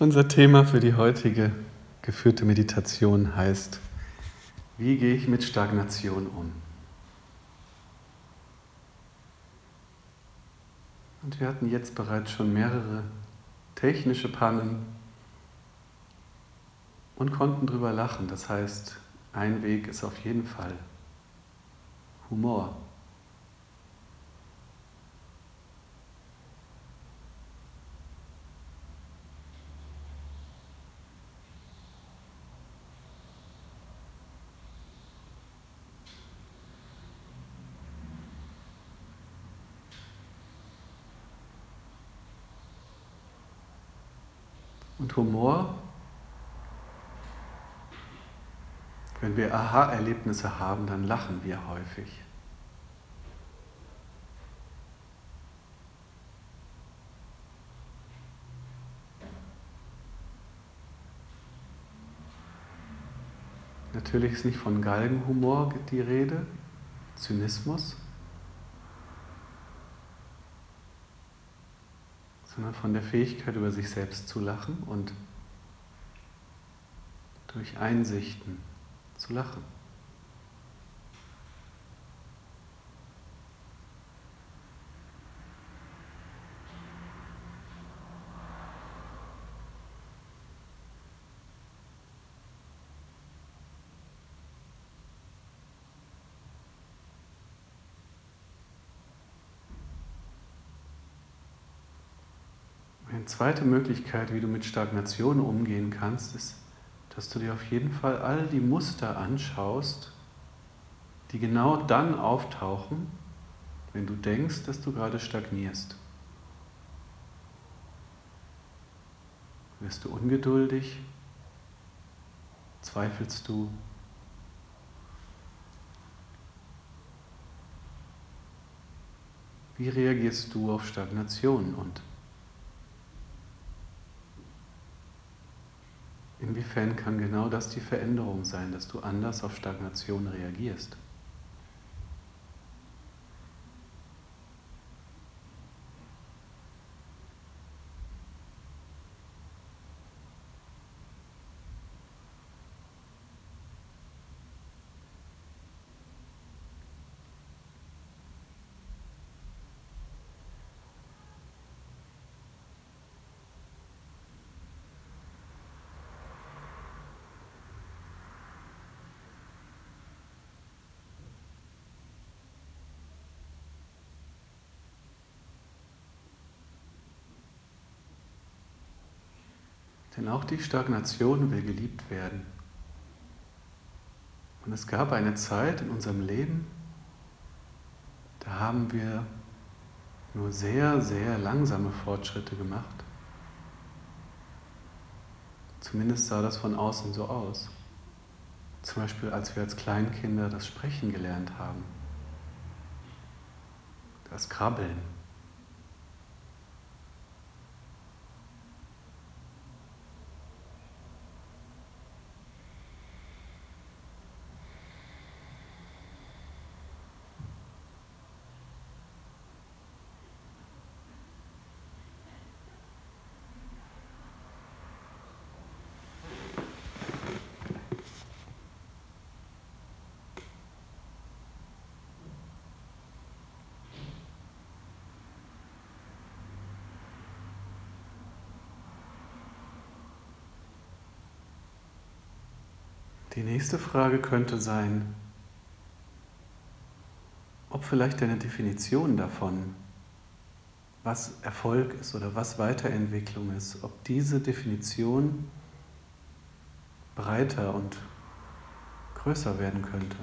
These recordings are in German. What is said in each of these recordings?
Unser Thema für die heutige geführte Meditation heißt, wie gehe ich mit Stagnation um? Und wir hatten jetzt bereits schon mehrere technische Pannen und konnten drüber lachen. Das heißt, ein Weg ist auf jeden Fall Humor. Und Humor, wenn wir Aha-Erlebnisse haben, dann lachen wir häufig. Natürlich ist nicht von Galgenhumor die Rede, Zynismus. Sondern von der Fähigkeit, über sich selbst zu lachen und durch Einsichten zu lachen. Zweite Möglichkeit, wie du mit Stagnation umgehen kannst, ist, dass du dir auf jeden Fall all die Muster anschaust, die genau dann auftauchen, wenn du denkst, dass du gerade stagnierst. Wirst du ungeduldig? Zweifelst du? Wie reagierst du auf Stagnation und Inwiefern kann genau das die Veränderung sein, dass du anders auf Stagnation reagierst? Denn auch die Stagnation will geliebt werden. Und es gab eine Zeit in unserem Leben, da haben wir nur sehr, sehr langsame Fortschritte gemacht. Zumindest sah das von außen so aus. Zum Beispiel, als wir als Kleinkinder das Sprechen gelernt haben, das Krabbeln. Die nächste Frage könnte sein, ob vielleicht deine Definition davon, was Erfolg ist oder was Weiterentwicklung ist, ob diese Definition breiter und größer werden könnte.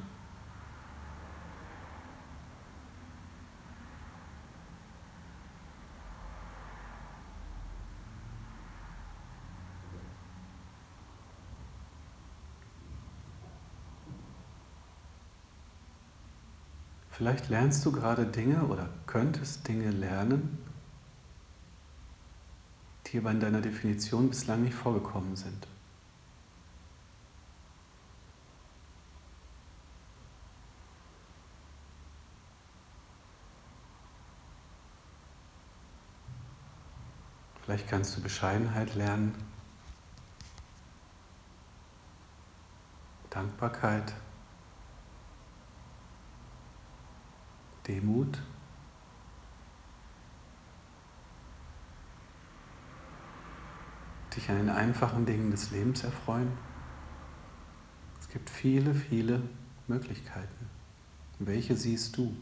Vielleicht lernst du gerade Dinge oder könntest Dinge lernen, die aber in deiner Definition bislang nicht vorgekommen sind. Vielleicht kannst du Bescheidenheit lernen, Dankbarkeit. Demut. Dich an den einfachen Dingen des Lebens erfreuen. Es gibt viele, viele Möglichkeiten. Welche siehst du?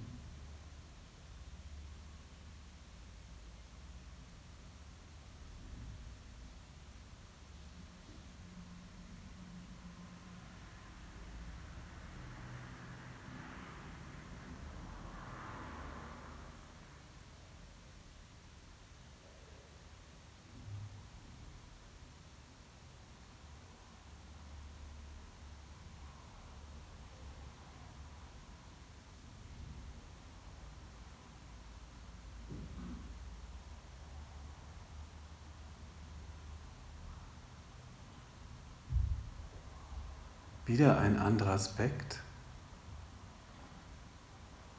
Wieder ein anderer Aspekt,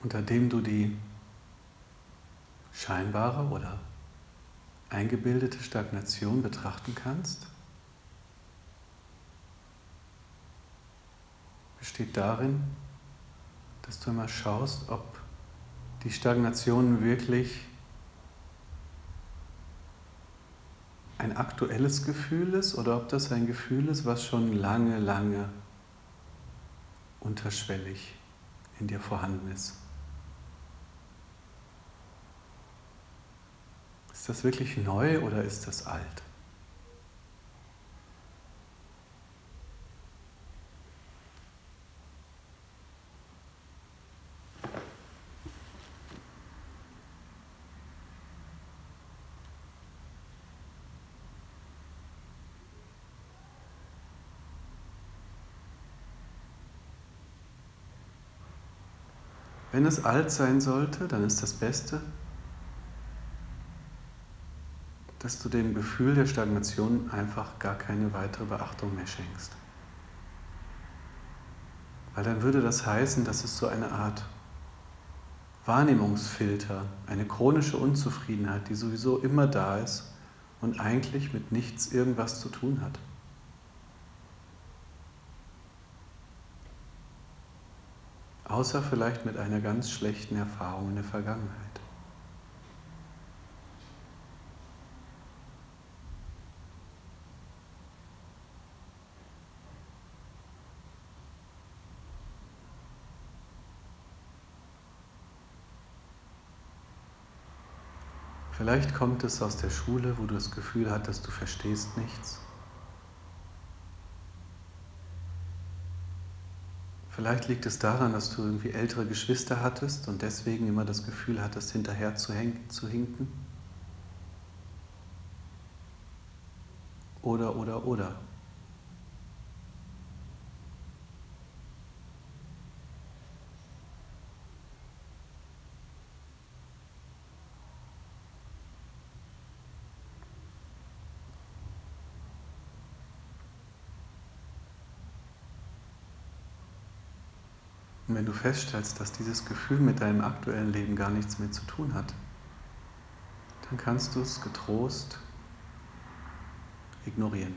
unter dem du die scheinbare oder eingebildete Stagnation betrachten kannst, besteht darin, dass du immer schaust, ob die Stagnation wirklich ein aktuelles Gefühl ist oder ob das ein Gefühl ist, was schon lange, lange unterschwellig in dir vorhanden ist. Ist das wirklich neu oder ist das alt? Wenn es alt sein sollte, dann ist das Beste, dass du dem Gefühl der Stagnation einfach gar keine weitere Beachtung mehr schenkst. Weil dann würde das heißen, dass es so eine Art Wahrnehmungsfilter, eine chronische Unzufriedenheit, die sowieso immer da ist und eigentlich mit nichts irgendwas zu tun hat. Außer vielleicht mit einer ganz schlechten Erfahrung in der Vergangenheit. Vielleicht kommt es aus der Schule, wo du das Gefühl hattest, du verstehst nichts. Vielleicht liegt es daran, dass du irgendwie ältere Geschwister hattest und deswegen immer das Gefühl hattest, hinterher zu, zu hinken. Oder, oder, oder. Und wenn du feststellst, dass dieses Gefühl mit deinem aktuellen Leben gar nichts mehr zu tun hat, dann kannst du es getrost ignorieren.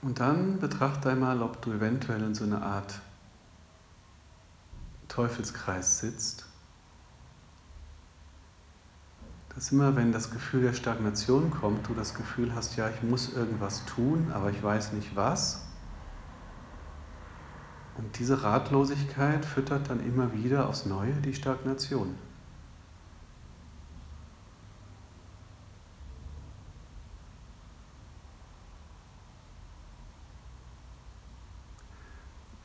Und dann betrachte einmal, ob du eventuell in so einer Art Teufelskreis sitzt. Dass immer, wenn das Gefühl der Stagnation kommt, du das Gefühl hast, ja, ich muss irgendwas tun, aber ich weiß nicht was. Und diese Ratlosigkeit füttert dann immer wieder aufs Neue die Stagnation.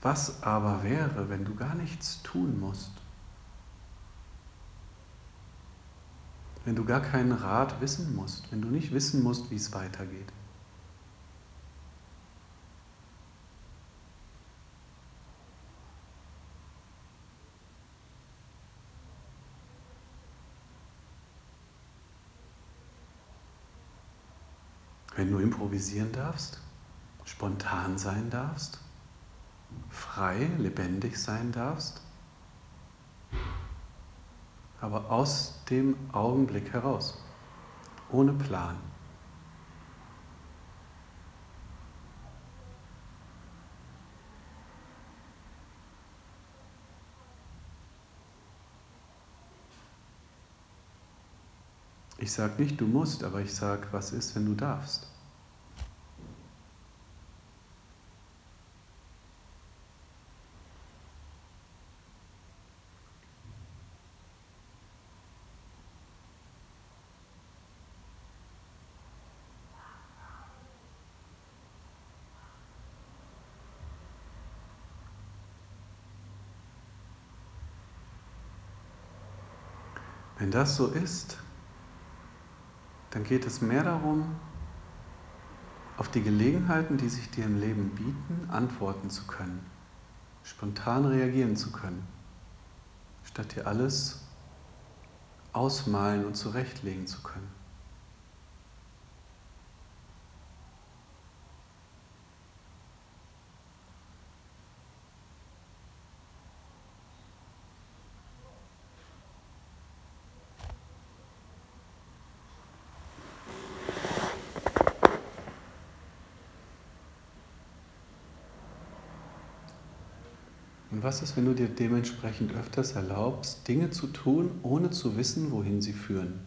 Was aber wäre, wenn du gar nichts tun musst? Wenn du gar keinen Rat wissen musst, wenn du nicht wissen musst, wie es weitergeht? Wenn du improvisieren darfst, spontan sein darfst, frei, lebendig sein darfst, aber aus dem Augenblick heraus, ohne Plan. Ich sage nicht, du musst, aber ich sage, was ist, wenn du darfst? Wenn das so ist, dann geht es mehr darum, auf die Gelegenheiten, die sich dir im Leben bieten, antworten zu können, spontan reagieren zu können, statt dir alles ausmalen und zurechtlegen zu können. Was ist, wenn du dir dementsprechend öfters erlaubst, Dinge zu tun, ohne zu wissen, wohin sie führen?